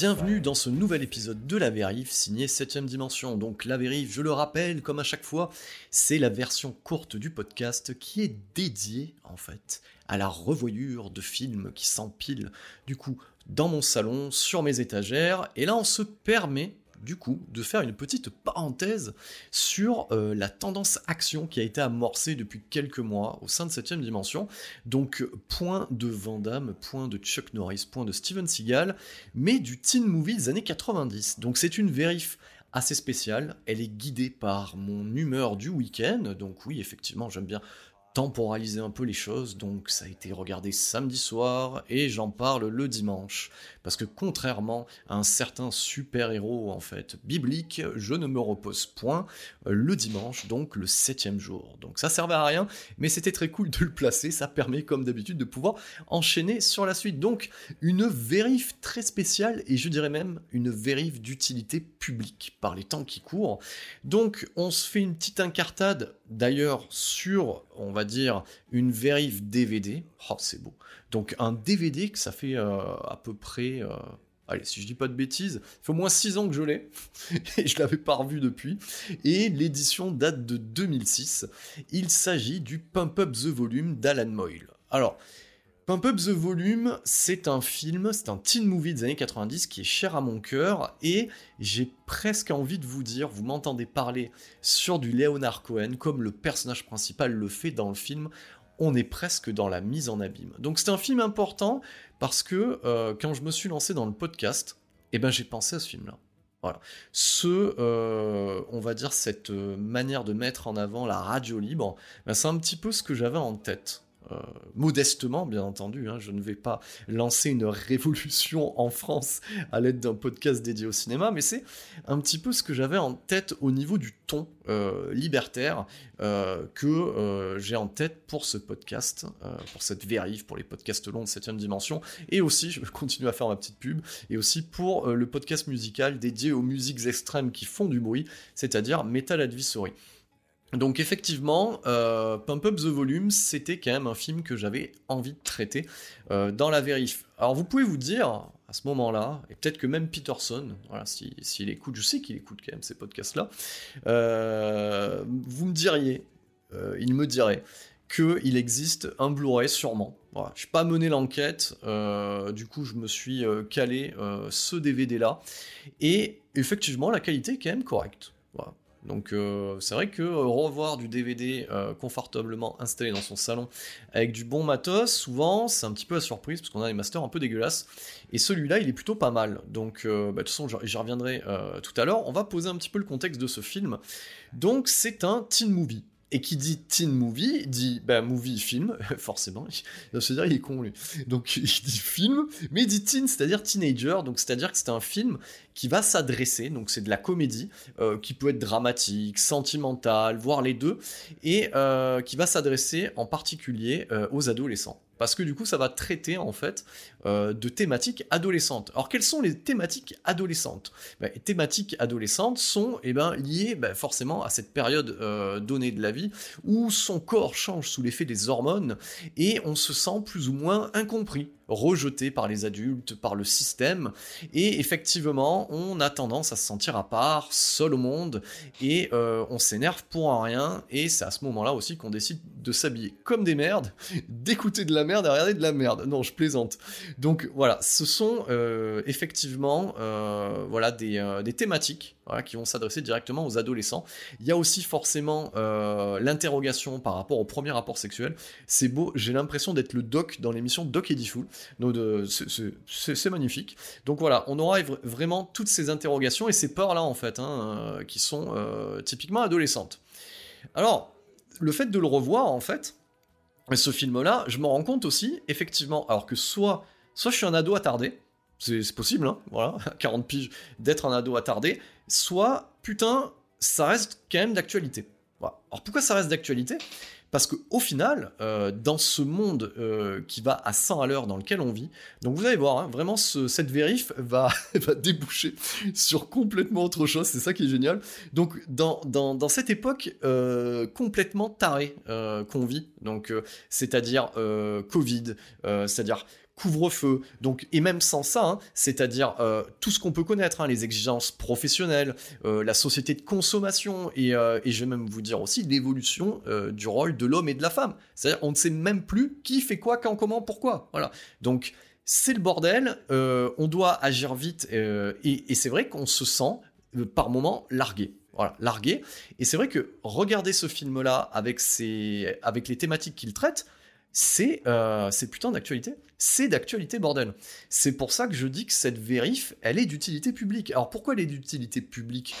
Bienvenue dans ce nouvel épisode de La Vérif signé 7ème Dimension. Donc La Vérif, je le rappelle, comme à chaque fois, c'est la version courte du podcast qui est dédiée en fait à la revoyure de films qui s'empilent du coup dans mon salon, sur mes étagères. Et là on se permet du coup de faire une petite parenthèse sur euh, la tendance action qui a été amorcée depuis quelques mois au sein de 7ème dimension. Donc point de Van Damme, point de Chuck Norris, point de Steven Seagal, mais du teen movie des années 90. Donc c'est une vérif assez spéciale, elle est guidée par mon humeur du week-end, donc oui effectivement j'aime bien temporaliser un peu les choses, donc ça a été regardé samedi soir et j'en parle le dimanche. Parce que contrairement à un certain super-héros en fait biblique, je ne me repose point le dimanche, donc le septième jour. Donc ça servait à rien, mais c'était très cool de le placer, ça permet comme d'habitude de pouvoir enchaîner sur la suite. Donc une vérif très spéciale et je dirais même une vérif d'utilité publique par les temps qui courent. Donc on se fait une petite incartade d'ailleurs sur, on va dire, une vérif DVD. Oh, c'est beau. Donc un DVD que ça fait euh, à peu près... euh, Allez, si je dis pas de bêtises, ça fait au moins 6 ans que je l'ai, et je l'avais pas revu depuis, et l'édition date de 2006. Il s'agit du Pump Up the Volume d'Alan Moyle. Alors, Pump Up the Volume, c'est un film, c'est un teen movie des années 90 qui est cher à mon cœur, et j'ai presque envie de vous dire, vous m'entendez parler sur du Leonard Cohen, comme le personnage principal le fait dans le film, on est presque dans la mise en abîme. Donc c'est un film important parce que euh, quand je me suis lancé dans le podcast, eh ben j'ai pensé à ce film-là. Voilà. Ce, euh, on va dire, cette euh, manière de mettre en avant la radio libre, ben, c'est un petit peu ce que j'avais en tête. Euh, modestement, bien entendu, hein, je ne vais pas lancer une révolution en France à l'aide d'un podcast dédié au cinéma, mais c'est un petit peu ce que j'avais en tête au niveau du ton euh, libertaire euh, que j'ai en tête pour ce podcast, pour cette vérif, pour les podcasts longs de 7ème dimension, et aussi, je vais continuer à faire ma petite pub, et aussi pour le podcast musical dédié aux musiques extrêmes qui font du bruit, c'est-à-dire Metal Advisory. Donc effectivement, euh, Pump Up the Volume, c'était quand même un film que j'avais envie de traiter euh, dans la vérif. Alors vous pouvez vous dire, à ce moment-là, et peut-être que même Peterson, s'il si, s'il écoute, je sais qu'il écoute quand même ces podcasts-là, euh, vous me diriez, il me dirait, qu'il existe un Blu-ray sûrement. Voilà, je n'ai pas mené l'enquête, du coup je me suis calé ce DVD-là, et effectivement la qualité est quand même correcte. Voilà. Donc euh, c'est vrai que euh, revoir du DVD euh, confortablement installé dans son salon avec du bon matos, souvent c'est un petit peu la surprise parce qu'on a des masters un peu dégueulasses. Et celui-là il est plutôt pas mal. Donc bah, de toute façon j'y reviendrai tout à l'heure. On va poser un petit peu le contexte de ce film. Donc c'est un teen movie. Et qui dit teen movie, dit bah, movie film, forcément. C'est-à-dire, il est con, lui. Donc, il dit film, mais il dit teen, c'est-à-dire teenager. Donc, c'est-à-dire que c'est un film qui va s'adresser, donc c'est de la comédie, euh, qui peut être dramatique, sentimentale, voire les deux, et euh, qui va s'adresser en particulier euh, aux adolescents parce que du coup ça va traiter en fait euh, de thématiques adolescentes. Alors quelles sont les thématiques adolescentes? Ben, Les thématiques adolescentes sont eh ben, liées ben, forcément à cette période euh, donnée de la vie où son corps change sous l'effet des hormones et on se sent plus ou moins incompris rejeté par les adultes, par le système, et effectivement, on a tendance à se sentir à part, seul au monde, et euh, on s'énerve pour rien, et c'est à ce moment-là aussi qu'on décide de s'habiller comme des merdes, d'écouter de la merde et regarder de la merde. Non, je plaisante. Donc voilà, ce sont euh, effectivement euh, voilà, des, des thématiques qui vont s'adresser directement aux adolescents. Il y a aussi forcément euh, l'interrogation par rapport au premier rapport sexuel. C'est beau, j'ai l'impression d'être le doc dans l'émission Doc Eddie Fool. C'est magnifique. Donc voilà, on aura vraiment toutes ces interrogations et ces peurs-là, en fait, hein, euh, qui sont euh, typiquement adolescentes. Alors, le fait de le revoir, en fait, ce film-là, je me rends compte aussi, effectivement, alors que soit, soit je suis un ado attardé, c'est possible, hein, voilà, 40 piges, d'être un ado attardé, soit, putain, ça reste quand même d'actualité. Alors pourquoi ça reste d'actualité? Parce qu'au final, euh, dans ce monde euh, qui va à 100 à l'heure dans lequel on vit, donc vous allez voir, hein, vraiment cette vérif va, déboucher sur complètement autre chose, c'est ça qui est génial. Donc dans, dans, cette époque euh, complètement tarée qu'on vit, donc c'est-à-dire Covid, c'est-à-dire couvre-feu, donc et même sans ça, hein, c'est-à-dire euh, tout ce qu'on peut connaître, hein, les exigences professionnelles, euh, la société de consommation euh, et, je vais même vous dire aussi l'évolution du rôle de l'homme et de la femme. C'est-à-dire on ne sait même plus qui fait quoi, quand, comment, pourquoi. Voilà. Donc c'est le bordel, on doit agir vite et, c'est vrai qu'on se sent par moments largué. Voilà, largué. Et c'est vrai que regarder ce film-là avec, avec les thématiques qu'il traite, c'est putain d'actualité c'est d'actualité, bordel. C'est pour ça que je dis que cette vérif, elle est d'utilité publique. Alors pourquoi elle est d'utilité publique?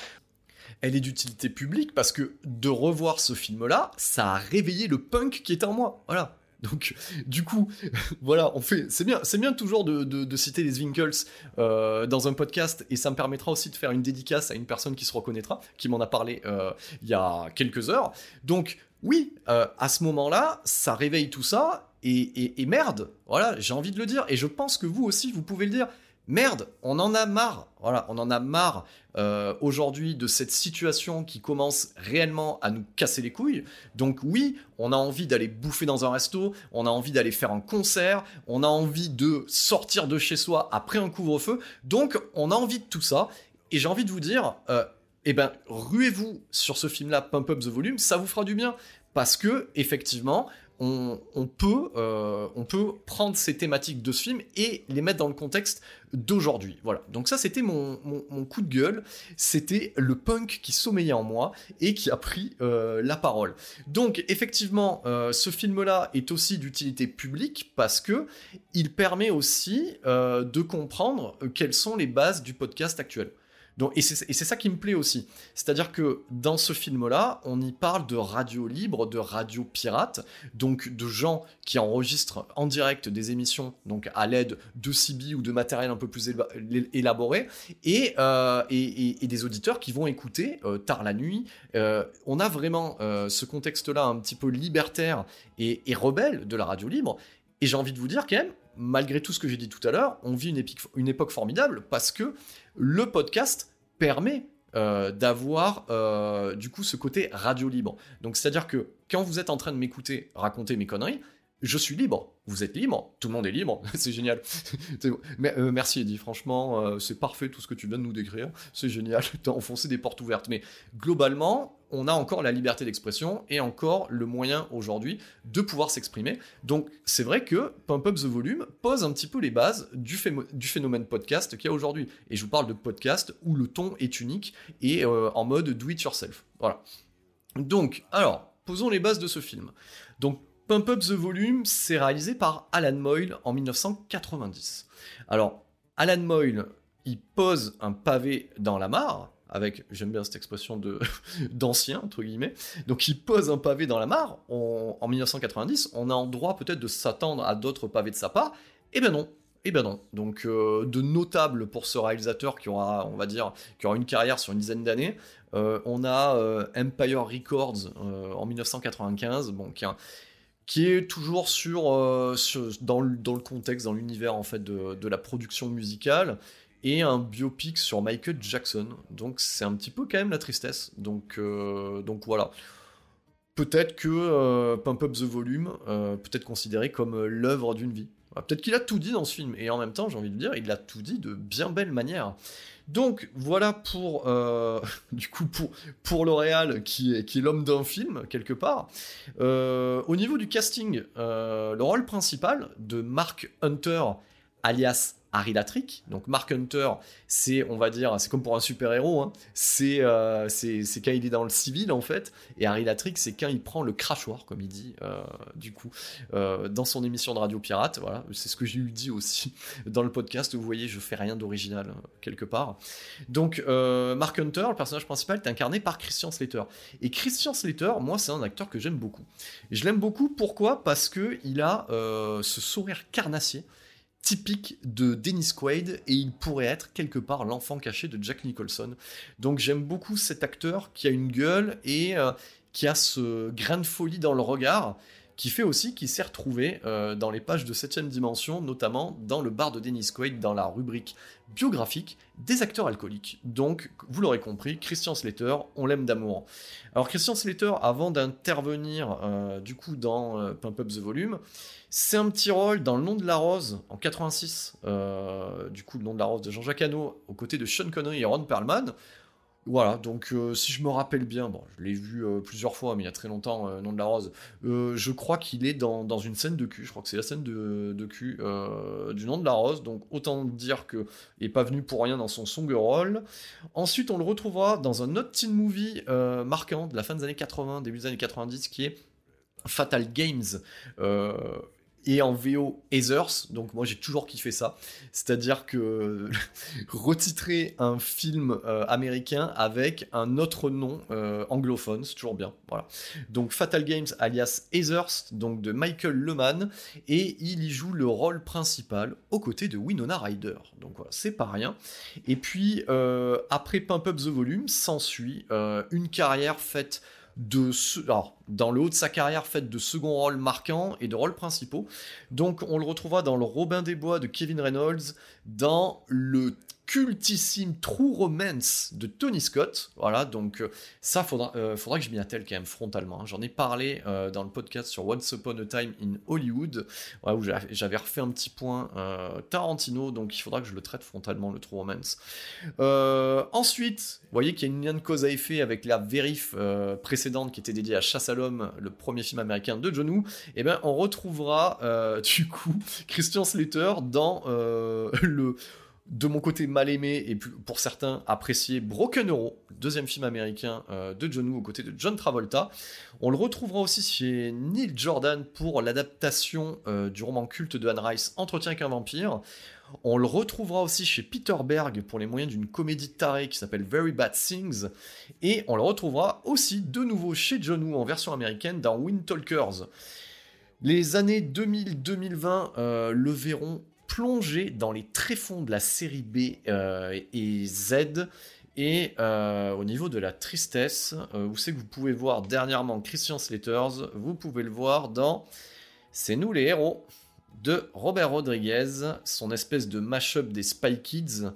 Elle est d'utilité publique parce que de revoir ce film-là, ça a réveillé le punk qui est en moi. Voilà. Donc, du coup, voilà, on fait. C'est bien, c'est bien toujours de, citer les Winkles euh, dans un podcast, et ça me permettra aussi de faire une dédicace à une personne qui se reconnaîtra, qui m'en a parlé euh, il y a quelques heures. Donc, oui, euh, à ce moment-là, ça réveille tout ça, et, merde, voilà, j'ai envie de le dire, et je pense que vous aussi, vous pouvez le dire. Merde, on en a marre, voilà, on en a marre euh, aujourd'hui de cette situation qui commence réellement à nous casser les couilles. Donc oui, on a envie d'aller bouffer dans un resto, on a envie d'aller faire un concert, on a envie de sortir de chez soi après un couvre-feu. Donc on a envie de tout ça. Et j'ai envie de vous dire, euh, eh ben, ruez-vous sur ce film-là, Pump Up the Volume, ça vous fera du bien. Parce que, effectivement, on, peut, euh, on peut prendre ces thématiques de ce film et les mettre dans le contexte d'aujourd'hui. Voilà. Donc ça, c'était mon, coup de gueule. C'était le punk qui sommeillait en moi et qui a pris euh, la parole. Donc effectivement, euh, ce film-là est aussi d'utilité publique parce que il permet aussi de comprendre quelles sont les bases du podcast actuel et c'est ça qui me plaît aussi. C'est-à-dire que dans ce film-là, on y parle de radio libre, de radio pirate, donc de gens qui enregistrent en direct des émissions, donc à l'aide de CB ou de matériel un peu plus élaboré, euh, et, des auditeurs qui vont écouter euh, tard la nuit. Euh, on a vraiment ce contexte-là un petit peu libertaire et, rebelle de la radio libre. Et j'ai envie de vous dire quand même, malgré tout ce que j'ai dit tout à l'heure, on vit une époque formidable parce que le podcast permet euh, d'avoir euh, du coup ce côté radio libre. Donc c'est-à-dire que quand vous êtes en train de m'écouter raconter mes conneries, je suis libre. Vous êtes libre. Tout le monde est libre. c'est génial. Mais, euh, merci Eddie. Franchement, c'est parfait tout ce que tu viens de nous décrire. C'est génial. T'as enfoncé des portes ouvertes. Mais globalement, on a encore la liberté d'expression et encore le moyen aujourd'hui de pouvoir s'exprimer. Donc c'est vrai que Pump Up the Volume pose un petit peu les bases du, phénomène podcast qu'il y a aujourd'hui. Et je vous parle de podcast où le ton est unique et euh, en mode do it yourself. Voilà. Donc, alors, posons les bases de ce film. Donc, Pump Up the Volume, c'est réalisé par Alan Moyle en 1990. Alors, Alan Moyle, il pose un pavé dans la mare, avec, j'aime bien cette expression de d'ancien, entre guillemets. Donc il pose un pavé dans la mare. en 1990, on a en droit peut-être de s'attendre à d'autres pavés de sa part. Eh ben non, eh ben non. Donc euh, de notable pour ce réalisateur qui aura, on va dire, qui aura une carrière sur une dizaine d'années. Euh, on a euh, Empire Records en 1995, bon, qui, est toujours sur, dans, le, contexte, dans l'univers en fait de, la production musicale et un biopic sur Michael Jackson. Donc c'est un petit peu quand même la tristesse. Donc, donc voilà. Peut-être que Pump Up the Volume peut être considéré comme l'œuvre d'une vie. Bah, peut-être qu'il a tout dit dans ce film, et en même temps, j'ai envie de dire, il a tout dit de bien belle manière. Donc voilà pour euh, du L'Oréal qui est, qui l'homme d'un film quelque part. Euh, au niveau du casting, euh, le rôle principal de Mark Hunter alias Harry Latrick. Donc Mark Hunter, c'est, on va dire, c'est comme pour un super-héros, hein. euh, c'est, c'est, quand il est dans le civil en fait, et Harry Latrick, c'est quand il prend le crachoir, comme il dit, euh, du coup, euh, dans son émission de Radio Pirate, voilà, c'est ce que j'ai eu dit aussi dans le podcast, vous voyez, je fais rien d'original, quelque part. Donc Mark Hunter, le personnage principal, est incarné par Christian Slater. Et Christian Slater, moi, c'est un acteur que j'aime beaucoup. je l'aime beaucoup, pourquoi? Parce que il a ce sourire carnassier, typique de Dennis Quaid et il pourrait être quelque part l'enfant caché de Jack Nicholson. Donc j'aime beaucoup cet acteur qui a une gueule et euh, qui a ce grain de folie dans le regard qui fait aussi qu'il s'est retrouvé euh, dans les pages de 7ème dimension, notamment dans le bar de Dennis Quaid, dans la rubrique biographique des acteurs alcooliques. Donc, vous l'aurez compris, Christian Slater, on l'aime d'amour. Alors, Christian Slater, avant d'intervenir euh, du coup dans euh, Pump Up the Volume, c'est un petit rôle dans Le Nom de la Rose en 86, du coup, Le Nom de la Rose de Jean-Jacques Hano, aux côtés de Sean Connery et Ron Perlman. Voilà, donc euh, si je me rappelle bien, bon, je l'ai vu euh, plusieurs fois, mais il y a très longtemps, euh, Nom de la Rose, je crois qu'il est dans, une scène de cul, je crois que c'est la scène de, de cul du Nom de la Rose, donc autant dire que n'est pas venu pour rien dans son song rôle. Ensuite, on le retrouvera dans un autre teen movie marquant de la fin des années 80, début des années 90, qui est Fatal Games, et en VO Heathers, donc moi j'ai toujours kiffé ça. C'est-à-dire que retitrer un film euh, américain avec un autre nom euh, anglophone, c'est toujours bien. Voilà. Donc Fatal Games alias Heathers, donc de Michael Leman, et il y joue le rôle principal aux côtés de Winona Ryder. Donc voilà, c'est pas rien. Et puis euh, après Pump Up the Volume, s'ensuit une carrière faite de alors, dans le haut de sa carrière faite de second rôle marquant et de rôles principaux. Donc on le retrouvera dans le Robin des Bois de Kevin Reynolds, dans le cultissime True Romance de Tony Scott. Voilà, donc euh, ça, faudra, euh, faudra que je m'y attelle quand même frontalement. Hein. J'en ai parlé euh, dans le podcast sur Once Upon a Time in Hollywood, où j'avais refait un petit point Tarantino, donc il faudra que je le traite frontalement, le True Romance. ensuite, vous voyez qu'il y a une lien de cause à effet avec la vérif précédente qui était dédiée à Chasse à le premier film américain de John Woo. Eh bien, on retrouvera du coup Christian Slater dans le de mon côté mal aimé et pour certains apprécié Broken Arrow, deuxième film américain euh, de John Woo aux côtés de John Travolta. On le retrouvera aussi chez Neil Jordan pour l'adaptation euh, du roman culte de Anne Rice Entretien qu'un vampire. On le retrouvera aussi chez Peter Berg pour les moyens d'une comédie tarée qui s'appelle Very Bad Things. Et on le retrouvera aussi de nouveau chez John Woo en version américaine dans Wind Talkers. Les années 2000-2020 euh, le verront plonger dans les tréfonds de la série B euh, et Z. Et euh, au niveau de la tristesse, vous savez que vous pouvez voir dernièrement Christian Slaters, vous pouvez le voir dans C'est nous les héros de Robert Rodriguez, son espèce de mash-up des Spy Kids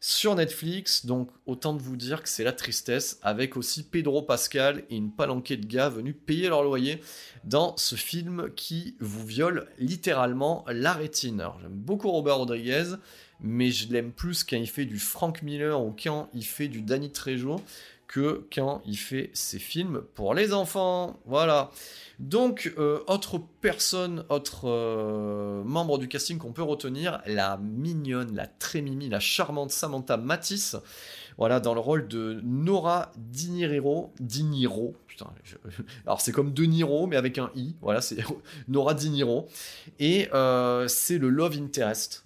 sur Netflix. Donc autant de vous dire que c'est la tristesse, avec aussi Pedro Pascal et une palanquée de gars venus payer leur loyer dans ce film qui vous viole littéralement la rétine. J'aime beaucoup Robert Rodriguez, mais je l'aime plus quand il fait du Frank Miller ou quand il fait du Danny Trejo que quand il fait ses films pour les enfants. Voilà. Donc, euh, autre personne, autre euh, membre du casting qu'on peut retenir, la mignonne, la très mimi, la charmante Samantha Matisse. voilà, dans le rôle de Nora Diniro, Diniro, putain, alors c'est comme De Niro, mais avec un i, voilà, c'est Nora Diniro, et euh, c'est le love interest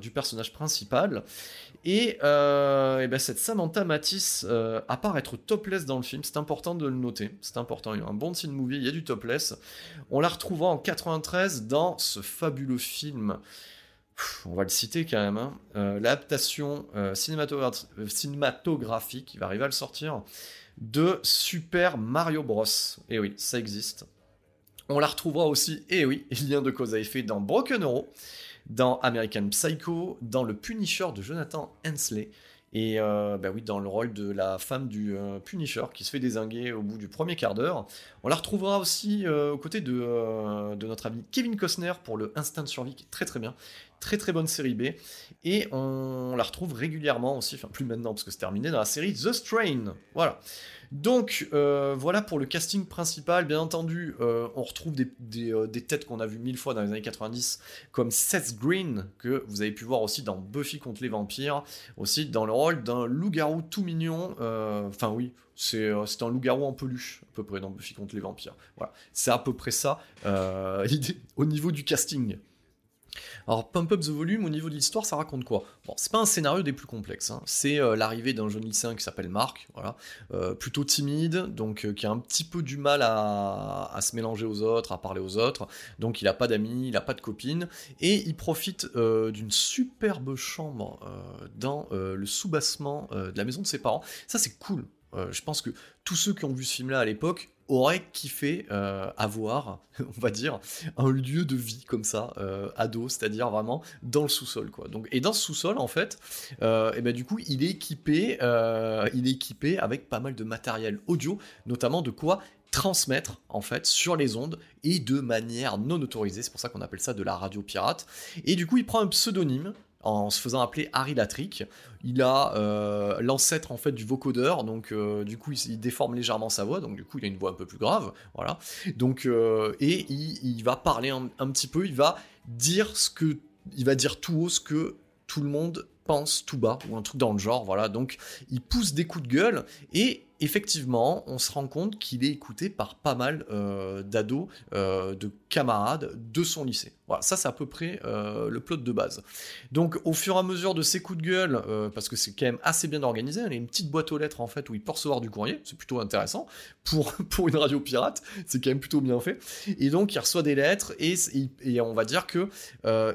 du personnage principal. Et, euh, ben cette Samantha Matisse, à part être topless dans le film, c'est important de le noter, c'est important, il y a un bon teen movie, il y a du topless. On la retrouvera en 93 dans ce fabuleux film on va le citer quand même, hein. euh, l'adaptation euh, cinématographique, il va arriver à le sortir, de Super Mario Bros. Et eh oui, ça existe. On la retrouvera aussi, et eh oui, lien de cause à effet, dans Broken Arrow, dans American Psycho, dans Le Punisher de Jonathan Hensley, et euh, bah oui, dans le rôle de la femme du Punisher qui se fait désinguer au bout du premier quart d'heure. On la retrouvera aussi aux côtés de, de, notre ami Kevin Costner pour le Instant Survie qui est très très bien. Très très bonne série B. Et on la retrouve régulièrement aussi, enfin plus maintenant parce que c'est terminé, dans la série The Strain. Voilà. Donc euh, voilà pour le casting principal. Bien entendu, euh, on retrouve euh, des, têtes qu'on a vues mille fois dans les années 90, comme Seth Green, que vous avez pu voir aussi dans Buffy contre les vampires, aussi dans le rôle d'un loup-garou tout mignon. Enfin oui, c'est un loup-garou en peluche, à peu près, dans Buffy contre les vampires. Voilà, c'est à peu près ça au niveau du casting. Alors, Pump Up the Volume, au niveau de l'histoire, ça raconte quoi? Bon, c'est pas un scénario des plus complexes. Hein. C'est euh, l'arrivée d'un jeune lycéen qui s'appelle Marc, voilà, euh, plutôt timide, donc euh, qui a un petit peu du mal à, se mélanger aux autres, à parler aux autres. Donc, il a pas d'amis, il a pas de copine, et il profite d'une superbe chambre dans le sous-bassement de la maison de ses parents. Ça, c'est cool. je pense que tous ceux qui ont vu ce film-là à l'époque aurait kiffé euh, avoir, on va dire, un lieu de vie comme ça, euh, ado, c'est-à-dire vraiment dans le sous-sol, quoi. Donc, et dans ce sous-sol, en fait, euh, et ben du coup, il est équipé, il est équipé avec pas mal de matériel audio, notamment de quoi transmettre en fait sur les ondes et de manière non autorisée. C'est pour ça qu'on appelle ça de la radio pirate. Et du coup, il prend un pseudonyme en se faisant appeler Harry Latrick. Il a euh, l'ancêtre en fait du vocodeur, donc euh, du coup il, déforme légèrement sa voix, donc du coup il a une voix un peu plus grave, voilà. Donc euh, et il, va parler un, un, petit peu, il va dire ce que, il va dire tout haut ce que tout le monde pense tout bas ou un truc dans le genre, voilà. Donc il pousse des coups de gueule et effectivement, on se rend compte qu'il est écouté par pas mal euh, d'ados, euh, de camarades de son lycée. Voilà, ça c'est à peu près euh, le plot de base. Donc au fur et à mesure de ses coups de gueule, parce que c'est quand même assez bien organisé, il a une petite boîte aux lettres en fait où il peut recevoir du courrier, c'est plutôt intéressant pour, une radio pirate, c'est quand même plutôt bien fait. Et donc il reçoit des lettres et, et on va dire que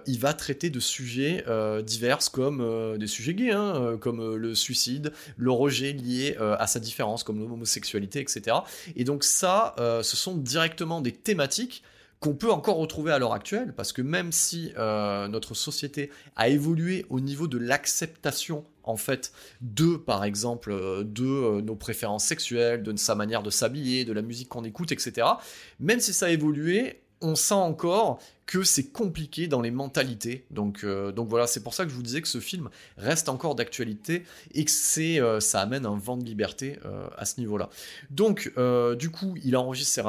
il va traiter de sujets divers comme des sujets gays, hein, comme le suicide, le rejet lié à sa différence comme l'homosexualité, etc. Et donc ça, euh, ce sont directement des thématiques qu'on peut encore retrouver à l'heure actuelle, parce que même si euh, notre société a évolué au niveau de l'acceptation en fait de par exemple euh, de nos préférences sexuelles, de sa manière de s'habiller, de la musique qu'on écoute, etc. Même si ça a évolué, on sent encore que c'est compliqué dans les mentalités. Donc, euh, donc voilà, c'est pour ça que je vous disais que ce film reste encore d'actualité et que euh, ça amène un vent de liberté euh, à ce niveau-là. Donc, du coup, il enregistre ses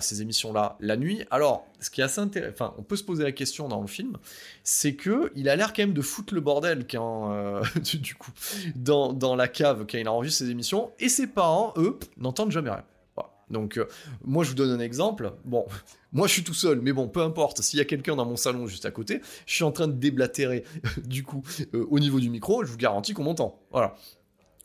ces émissions-là la nuit. Alors, ce qui est assez intéressant, on peut se poser la question dans le film, c'est que il a l'air quand même de foutre le bordel du coup, dans, dans la cave quand il enregistre ses émissions, et ses parents, eux, n'entendent jamais rien. Donc, euh, moi, je vous donne un exemple. Bon, moi, je suis tout seul, mais bon, peu importe. S'il y a quelqu'un dans mon salon juste à côté, je suis en train de déblatérer, du coup, euh, au niveau du micro, je vous garantis qu'on m'entend. Voilà.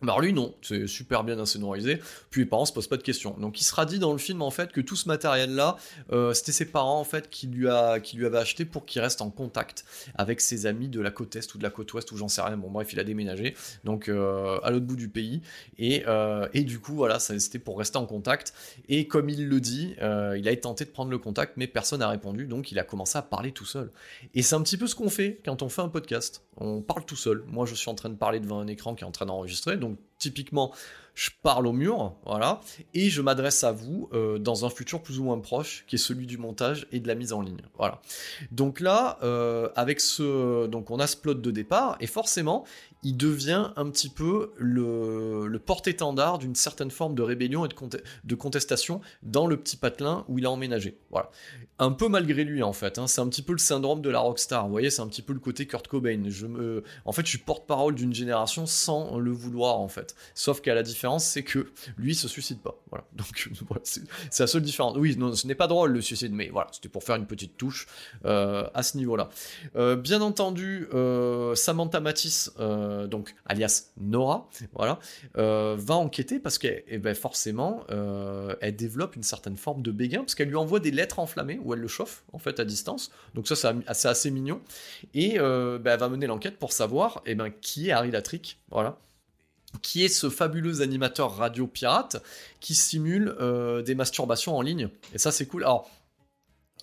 Alors lui non, c'est super bien insonorisé, puis les parents se posent pas de questions. Donc il sera dit dans le film en fait que tout ce matériel là, euh, c'était ses parents en fait qui lui, a, qui lui avaient acheté pour qu'il reste en contact avec ses amis de la côte est ou de la côte ouest ou j'en sais rien. Bon bref, il a déménagé donc euh, à l'autre bout du pays et, euh, et du coup voilà, c'était pour rester en contact. Et comme il le dit, il a tenté de prendre le contact mais personne n'a répondu donc il a commencé à parler tout seul. Et c'est un petit peu ce qu'on fait quand on fait un podcast. On parle tout seul. Moi je suis en train de parler devant un écran qui est en train d'enregistrer donc some typiquement, je parle au mur, voilà, et je m'adresse à vous euh, dans un futur plus ou moins proche, qui est celui du montage et de la mise en ligne, voilà. Donc là, euh, avec ce, donc on a ce plot de départ, et forcément, il devient un petit peu le, porte-étendard d'une certaine forme de rébellion et de, contestation dans le petit patelin où il a emménagé. Voilà. Un peu malgré lui, en fait. Hein. C'est un petit peu le syndrome de la rockstar. Vous voyez, c'est un petit peu le côté Kurt Cobain. En fait, je suis porte-parole d'une génération sans le vouloir, en fait. Sauf qu'à la différence, c'est que lui, il se suicide pas. Voilà. Donc, c'est la seule différence. Oui, non, ce n'est pas drôle le suicide, mais voilà, c'était pour faire une petite touche euh, à ce niveau-là. Euh, bien entendu, euh, Samantha Matisse. Donc alias Nora, voilà, va enquêter parce que eh ben, forcément, elle développe une certaine forme de béguin parce qu'elle lui envoie des lettres enflammées où elle le chauffe en fait à distance. Donc ça, c'est assez mignon. Et ben, elle va mener l'enquête pour savoir eh ben, qui est Harry Latrick, voilà qui est ce fabuleux animateur radio pirate qui simule des masturbations en ligne. Et ça, c'est cool. Alors,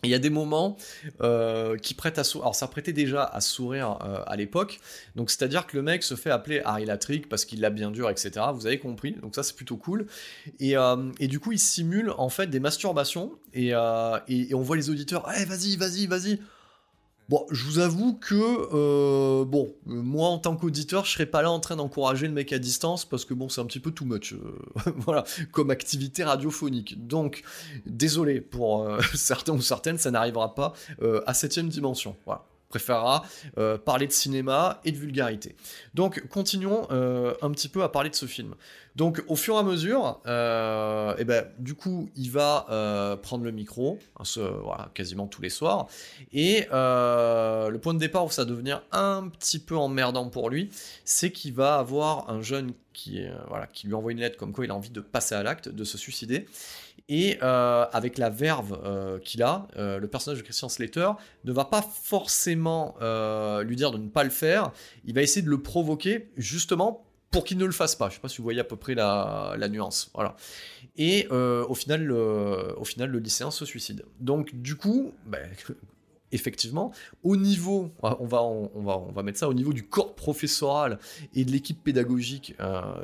il y a des moments euh, qui prêtent à sourire. Alors, ça prêtait déjà à sourire euh, à l'époque. Donc, c'est-à-dire que le mec se fait appeler Harry Latrick parce qu'il l'a bien dur, etc. Vous avez compris. Donc, ça, c'est plutôt cool. Et, euh, du coup, il simule en fait des masturbations. Et on voit les auditeurs. Eh, vas-y, vas-y, vas-y. Bon, je vous avoue que, euh, bon, moi en tant qu'auditeur, je serais pas là en train d'encourager le mec à distance parce que bon, c'est un petit peu too much, euh, voilà, comme activité radiophonique. Donc, désolé pour euh, certains ou certaines, ça n'arrivera pas à septième dimension. Voilà préférera euh, parler de cinéma et de vulgarité. Donc continuons euh, un petit peu à parler de ce film. Donc au fur et à mesure, euh, et ben, du coup il va prendre le micro, hein, quasiment tous les soirs, et le point de départ où ça va devenir un petit peu emmerdant pour lui, c'est qu'il va avoir un jeune qui, voilà, qui lui envoie une lettre comme quoi il a envie de passer à l'acte, de se suicider. Et euh, avec la verve euh, qu'il a, euh, le personnage de Christian Slater ne va pas forcément lui dire de ne pas le faire. Il va essayer de le provoquer justement pour qu'il ne le fasse pas. Je ne sais pas si vous voyez à peu près la, nuance. Voilà. Et au, final, le, au final, le lycéen se suicide. Donc du coup, ben, effectivement, au niveau, on va, on, va, on va mettre ça au niveau du corps professoral et de l'équipe pédagogique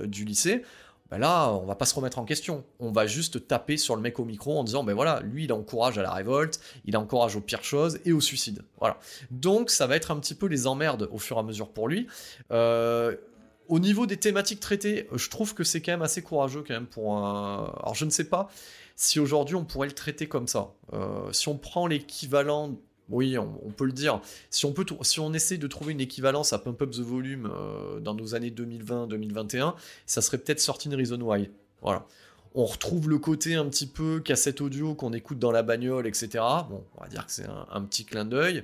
du lycée, ben là, on va pas se remettre en question. On va juste taper sur le mec au micro en disant, ben voilà, lui, il encourage à la révolte, il encourage aux pires choses et au suicide. Voilà. Donc, ça va être un petit peu les emmerdes au fur et à mesure pour lui. Euh, au niveau des thématiques traitées, je trouve que c'est quand même assez courageux quand même pour un... Alors, je ne sais pas si aujourd'hui on pourrait le traiter comme ça. Euh, si on prend l'équivalent oui, on, peut le dire. Si on, peut essaie de trouver une équivalence à Pump Up the Volume euh, dans nos années 2020-2021, ça serait peut-être sorti une Reason Why. Voilà. On retrouve le côté un petit peu cassette audio qu'on écoute dans la bagnole, etc. Bon, on va dire que c'est un, petit clin d'œil.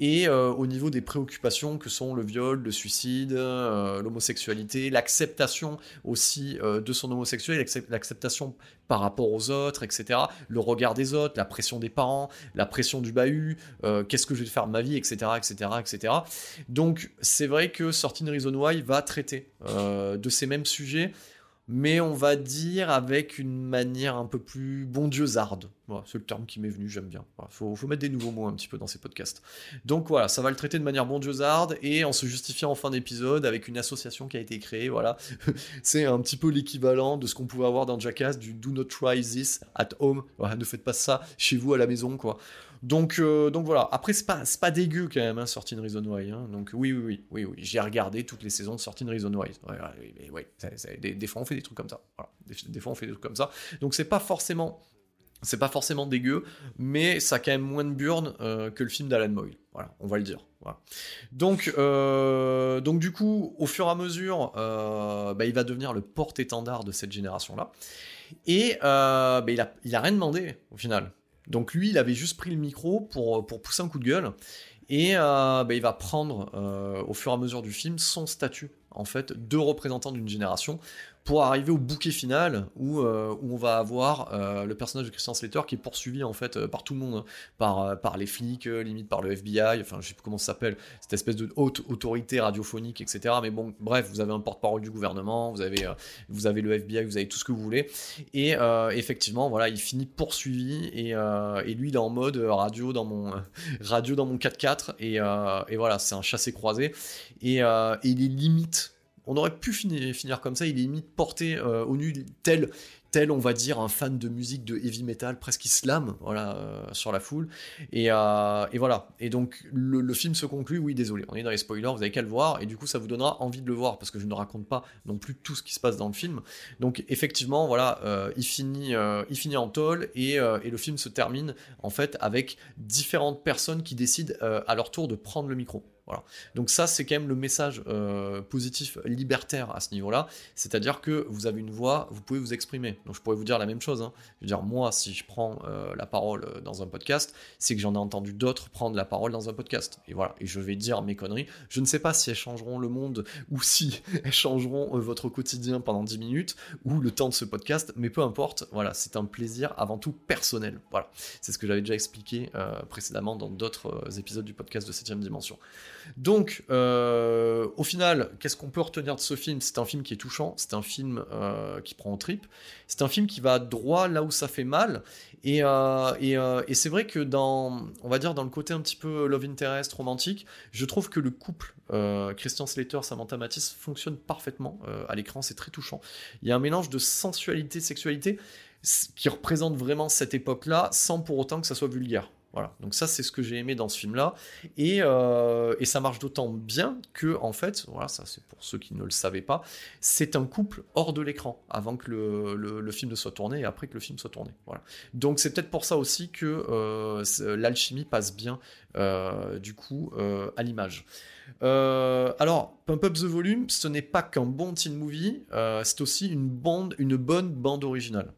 Et euh, au niveau des préoccupations que sont le viol, le suicide, euh, l'homosexualité, l'acceptation aussi euh, de son homosexualité, l'acceptation par rapport aux autres, etc. Le regard des autres, la pression des parents, la pression du bahut, qu'est-ce que je vais faire de ma vie, etc., etc., etc. Donc c'est vrai que Sorting Reason Why va traiter de ces mêmes sujets mais on va dire avec une manière un peu plus bondieuxarde. Voilà, c'est le terme qui m'est venu, j'aime bien. Il faut, mettre des nouveaux mots un petit peu dans ces podcasts. Donc voilà, ça va le traiter de manière bondieuxarde et en se justifiant en fin d'épisode avec une association qui a été créée. Voilà, c'est un petit peu l'équivalent de ce qu'on pouvait avoir dans Jackass du Do not try this at home. Ne faites pas ça chez vous à la maison, quoi. Donc, euh, donc voilà. Après, c'est pas, dégueu quand même, hein, Sorting Reason Why. Hein. Donc oui, oui, oui, oui, oui. J'ai regardé toutes les saisons de Sorting Reason Why. des, fois, on fait des trucs comme ça. Des, fois, on fait des trucs comme ça. Donc c'est pas forcément, dégueu, mais ça a quand même moins de burn euh, que le film d'Alan Moyle. Voilà, on va le dire. Donc, euh, donc du coup, au fur et à mesure, bah, il va devenir le porte-étendard de cette génération-là. Et bah, il, a, il a rien demandé au final. Donc lui, il avait juste pris le micro pour, pour pousser un coup de gueule. Et euh, bah, il va prendre euh, au fur et à mesure du film son statut en fait de représentant d'une génération pour arriver au bouquet final où, euh, où on va avoir euh, le personnage de Christian Slater qui est poursuivi en fait euh, par tout le monde, par, par les flics, limite par le FBI, enfin je sais plus comment ça s'appelle, cette espèce de haute autorité radiophonique, etc. Mais bon, bref, vous avez un porte-parole du gouvernement, vous avez, vous avez le FBI, vous avez tout ce que vous voulez. Et effectivement, voilà, il finit poursuivi et, et, lui il est en mode radio dans mon, radio dans mon 4x4 et, et voilà, c'est un chassé croisé et, et il est limite on aurait pu finir, comme ça, il est limite porté au nu tel tel, on va dire, un fan de musique de heavy metal, presque islam, voilà, euh, sur la foule. Euh, et, voilà. Et donc, le, film se conclut, oui, désolé, on est dans les spoilers, vous avez qu'à le voir, et du coup, ça vous donnera envie de le voir, parce que je ne raconte pas non plus tout ce qui se passe dans le film. Donc, effectivement, voilà, euh, il, finit, il finit en tôle, et, et, le film se termine, en fait, avec différentes personnes qui décident à leur tour de prendre le micro. Donc ça, c'est quand même le message euh, positif libertaire à ce niveau-là. C'est-à-dire que vous avez une voix, vous pouvez vous exprimer. Donc je pourrais vous dire la même chose. Hein. Je veux dire, moi, si je prends euh, la parole euh, dans un podcast, c'est que j'en ai entendu d'autres prendre la parole dans un podcast. Et voilà, et je vais dire mes conneries. Je ne sais pas si elles changeront le monde ou si elles changeront votre quotidien pendant 10 minutes ou le temps de ce podcast, mais peu importe. Voilà, c'est un plaisir avant tout personnel. Voilà, c'est ce que j'avais déjà expliqué précédemment dans d'autres épisodes du podcast de 7ème dimension. Donc, euh, au final, qu'est-ce qu'on peut retenir de ce film? C'est un film qui est touchant, c'est un film euh, qui prend en trip, c'est un film qui va droit là où ça fait mal. Et, euh, et, c'est vrai que dans, on va dire, dans le côté un petit peu love interest romantique, je trouve que le couple Christian Slater, Samantha Matisse fonctionne parfaitement à l'écran, c'est très touchant. Il y a un mélange de sensualité, sexualité qui représente vraiment cette époque-là, sans pour autant que ça soit vulgaire. Voilà, donc ça c'est ce que j'ai aimé dans ce film-là, et, euh, et, ça marche d'autant bien que en fait, voilà, ça c'est pour ceux qui ne le savaient pas, c'est un couple hors de l'écran avant que le, film ne soit tourné et après que le film soit tourné. Voilà. Donc c'est peut-être pour ça aussi que euh, l'alchimie passe bien euh, du coup à l'image. alors, Pump Up the Volume, ce n'est pas qu'un bon teen movie, c'est aussi une bande, une bonne bande originale.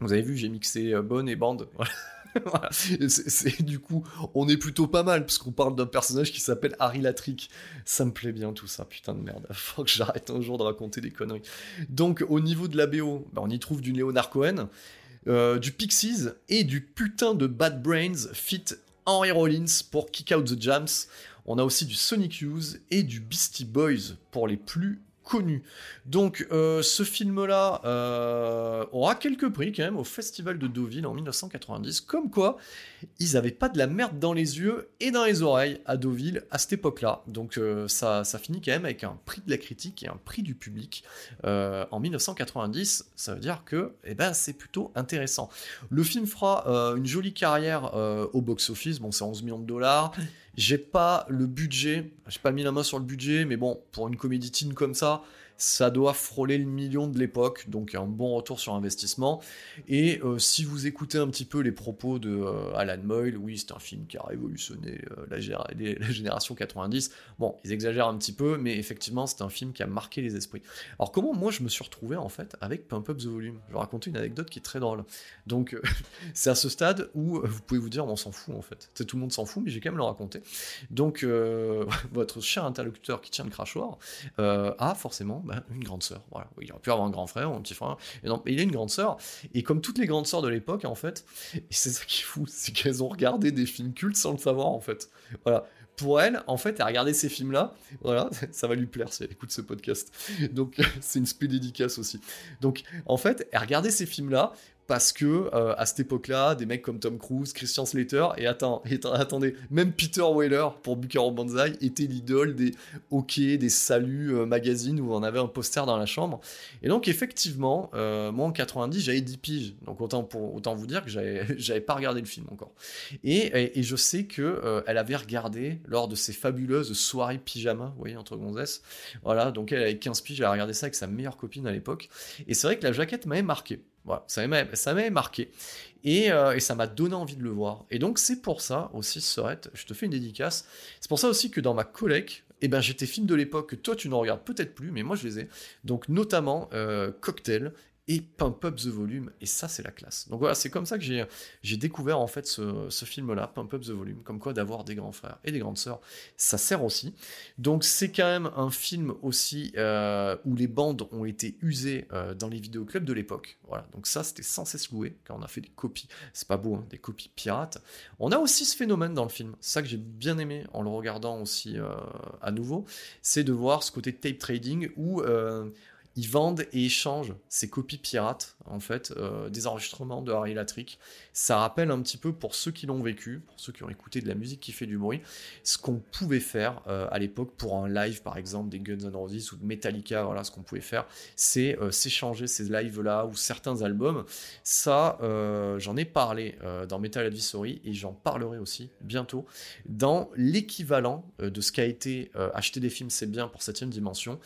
Vous avez vu, j'ai mixé bonne et bande. Voilà. c'est, du coup, on est plutôt pas mal, parce qu'on parle d'un personnage qui s'appelle Harry Latrick. Ça me plaît bien tout ça, putain de merde. Faut que j'arrête un jour de raconter des conneries. Donc, au niveau de la BO, bah, on y trouve du Leonard Cohen, euh, du Pixies et du putain de Bad Brains fit Henry Rollins pour Kick Out the Jams. On a aussi du Sonic Youth et du Beastie Boys pour les plus connu. Donc euh, ce film-là euh, aura quelques prix quand même au Festival de Deauville en 1990, comme quoi ils n'avaient pas de la merde dans les yeux et dans les oreilles à Deauville à cette époque-là. Donc euh, ça, ça finit quand même avec un prix de la critique et un prix du public en 1990. Ça veut dire que eh ben, c'est plutôt intéressant. Le film fera une jolie carrière au box-office, bon c'est 11 millions de dollars. J'ai pas le budget, j'ai pas mis la main sur le budget, mais bon, pour une comédie comme ça, ça doit frôler le million de l'époque, donc un bon retour sur investissement. Et euh, si vous écoutez un petit peu les propos de euh, Alan Moyle, oui, c'est un film qui a révolutionné euh, la, génération 90. Bon, ils exagèrent un petit peu, mais effectivement, c'est un film qui a marqué les esprits. Alors, comment moi je me suis retrouvé en fait avec Pump Up the Volume? Je vais raconter une anecdote qui est très drôle. Donc, c'est à ce stade où vous pouvez vous dire, on s'en fout en fait. tout le monde s'en fout, mais j'ai quand même le raconter. Donc, votre cher interlocuteur qui tient le crachoir a forcément bah, une grande sœur. Voilà. Il aurait pu avoir un grand frère ou un petit frère. Et non, il a une grande sœur. Et comme toutes les grandes sœurs de l'époque, en fait, c'est ça qui est fou, c'est qu'elles ont regardé des films cultes sans le savoir, en fait. Voilà pour elle, en fait, a regardé ces films-là. Voilà, ça va lui plaire si elle écoute ce podcast. Donc, c'est une spé dédicace aussi. Donc, en fait, a regardé ces films-là parce que euh, à cette époque-là, des mecs comme Tom Cruise, Christian Slater, et, attendez, même Peter Weller pour Bucaro Banzai était l'idole des OK, des saluts euh, magazines où on avait un poster dans la chambre. Et donc effectivement, euh, moi en 90, j'avais 10 piges, donc autant, vous dire que j'avais pas regardé le film encore. Et, et, je sais que elle avait regardé lors de ses fabuleuses soirées pyjama, vous voyez, entre gonzesses. Voilà, donc elle avait 15 piges, elle a regardé ça avec sa meilleure copine à l'époque. Et c'est vrai que la jaquette m'avait marqué. Voilà, ça m'avait marqué. Euh, et, ça m'a donné envie de le voir. Et donc, c'est pour ça aussi, Sorette, je te fais une dédicace. C'est pour ça aussi que dans ma collecte, eh ben, j'ai tes films de l'époque que toi tu ne regardes peut-être plus, mais moi je les ai. Donc, notamment euh, Cocktail et Pump Up the Volume, et ça c'est la classe. Donc voilà, c'est comme ça que j'ai, découvert en fait ce, ce, film-là, Pump Up the Volume, comme quoi d'avoir des grands frères et des grandes sœurs, ça sert aussi. Donc c'est quand même un film aussi euh, où les bandes ont été usées euh, dans les vidéoclubs de l'époque. Voilà, donc ça c'était sans cesse loué, quand on a fait des copies, c'est pas beau, hein, des copies pirates. On a aussi ce phénomène dans le film, ça que j'ai bien aimé en le regardant aussi euh, à nouveau, c'est de voir ce côté tape trading où ils vendent et échangent ces copies pirates, en fait, euh, des enregistrements de Harry Latrick. Ça rappelle un petit peu, pour ceux qui l'ont vécu, pour ceux qui ont écouté de la musique qui fait du bruit, ce qu'on pouvait faire euh, à l'époque pour un live, par exemple, des Guns N' Roses ou de Metallica. Voilà, ce qu'on pouvait faire, c'est euh, s'échanger ces lives-là ou certains albums. Ça, j'en ai parlé dans Metal Advisory et j'en parlerai aussi bientôt dans l'équivalent de ce qu'a été acheter des films, c'est bien pour septième dimension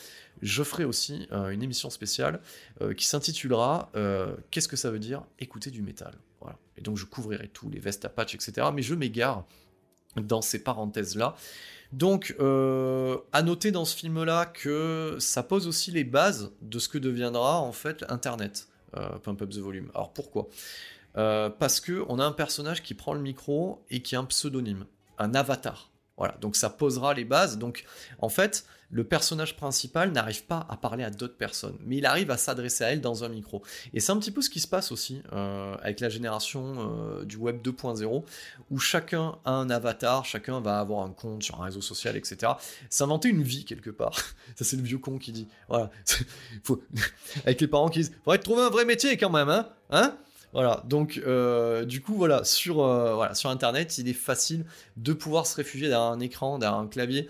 je ferai aussi euh, une émission spéciale euh, qui s'intitulera euh, Qu'est-ce que ça veut dire écouter du métal? Et donc je couvrirai tout, les vestes à patch, etc. Mais je m'égare dans ces parenthèses-là. Donc, à noter dans ce film-là que ça pose aussi les bases de ce que deviendra en fait Internet, Pump Up the Volume. Alors pourquoi? Parce que on a un personnage qui prend le micro et qui a un pseudonyme, un avatar. Voilà, donc ça posera les bases. Donc, en fait, le personnage principal n'arrive pas à parler à d'autres personnes, mais il arrive à s'adresser à elle dans un micro. Et c'est un petit peu ce qui se passe aussi euh, avec la génération euh, du web 2.0, où chacun a un avatar, chacun va avoir un compte sur un réseau social, etc. S'inventer une vie quelque part. Ça c'est le vieux con qui dit. Voilà. Avec les parents qui disent, faudrait trouver un vrai métier quand même, hein, hein? Voilà, donc euh, du coup, voilà sur, voilà, sur Internet, il est facile de pouvoir se réfugier derrière un écran, derrière un clavier,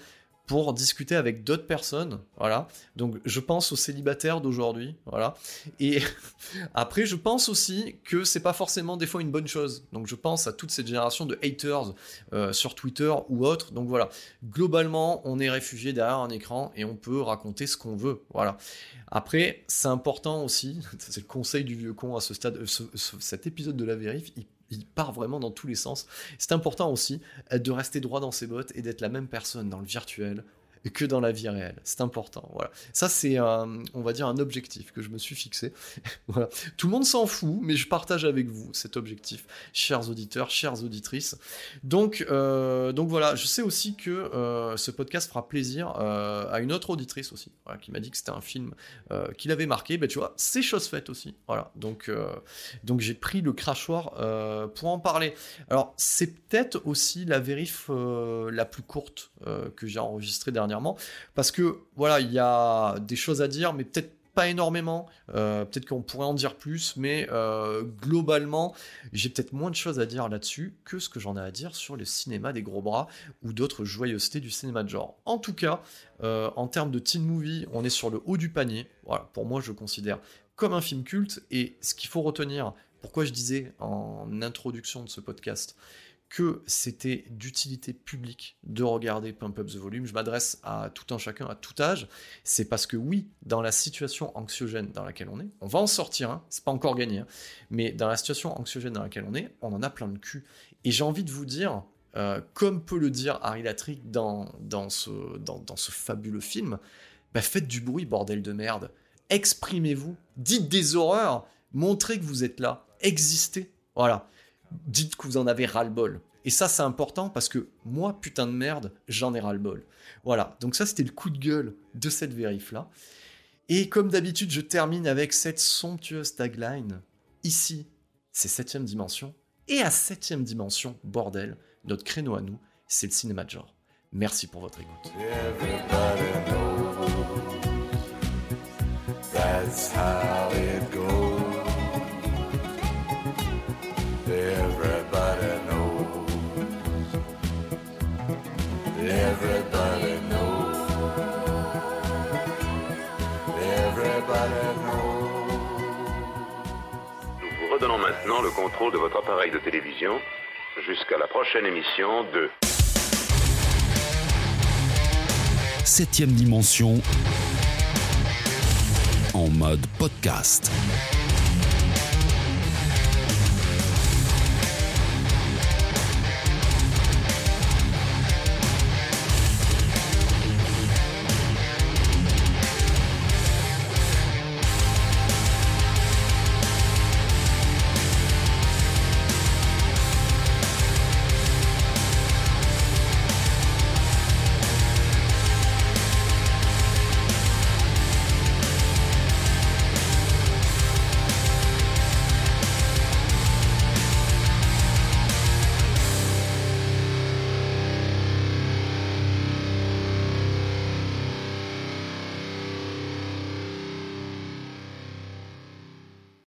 pour discuter avec d'autres personnes. Voilà. Donc je pense aux célibataires d'aujourd'hui. Voilà. Et après, je pense aussi que c'est pas forcément des fois une bonne chose. Donc je pense à toute cette génération de haters euh, sur Twitter ou autre. Donc voilà. Globalement, on est réfugié derrière un écran et on peut raconter ce qu'on veut. Voilà. Après, c'est important aussi, c'est le conseil du vieux con à ce stade, cet épisode de la vérif, il part vraiment dans tous les sens. C'est important aussi euh, de rester droit dans ses bottes et d'être la même personne dans le virtuel que dans la vie réelle. C'est important. Voilà. Ça, c'est, on va dire, un objectif que je me suis fixé. Tout le monde s'en fout, mais je partage avec vous cet objectif, chers auditeurs, chères auditrices. Donc, euh, donc voilà, je sais aussi que euh, ce podcast fera plaisir euh, à une autre auditrice aussi, qui m'a dit que c'était un film qui l'avait marqué. Ben, tu vois, c'est chose faite aussi. Voilà. Donc, donc j'ai pris le crachoir pour en parler. Alors, c'est peut-être aussi la vérif la plus courte que j'ai enregistrée dernièrement parce que voilà, il y a des choses à dire, mais peut-être pas énormément. Euh, peut-être qu'on pourrait en dire plus, mais euh, globalement, j'ai peut-être moins de choses à dire là-dessus que ce que j'en ai à dire sur le cinéma des gros bras ou d'autres joyeusetés du cinéma de genre. En tout cas, euh, en termes de teen movie, on est sur le haut du panier. Voilà, pour moi, je considère comme un film culte. Et ce qu'il faut retenir, pourquoi je disais en introduction de ce podcast, que c'était d'utilité publique de regarder Pump Up the Volume. Je m'adresse à tout un chacun, à tout âge. C'est parce que oui, dans la situation anxiogène dans laquelle on est, on va en sortir, c'est pas encore gagné, hein, mais dans la situation anxiogène dans laquelle on est, on en a plein de cul. Et j'ai envie de vous dire, euh, comme peut le dire Harry Latrick dans, dans, ce fabuleux film, bah faites du bruit, bordel de merde. Exprimez-vous, dites des horreurs, montrez que vous êtes là, existez. Voilà dites que vous en avez ras-le-bol. Et ça, c'est important parce que moi, putain de merde, j'en ai ras-le-bol. Voilà, donc ça, c'était le coup de gueule de cette vérif-là. Et comme d'habitude, je termine avec cette somptueuse tagline. Ici, c'est septième dimension. Et à septième dimension, bordel, notre créneau à nous, c'est le cinéma de genre. Merci pour votre écoute. Donnons maintenant le contrôle de votre appareil de télévision jusqu'à la prochaine émission de Septième dimension en mode podcast.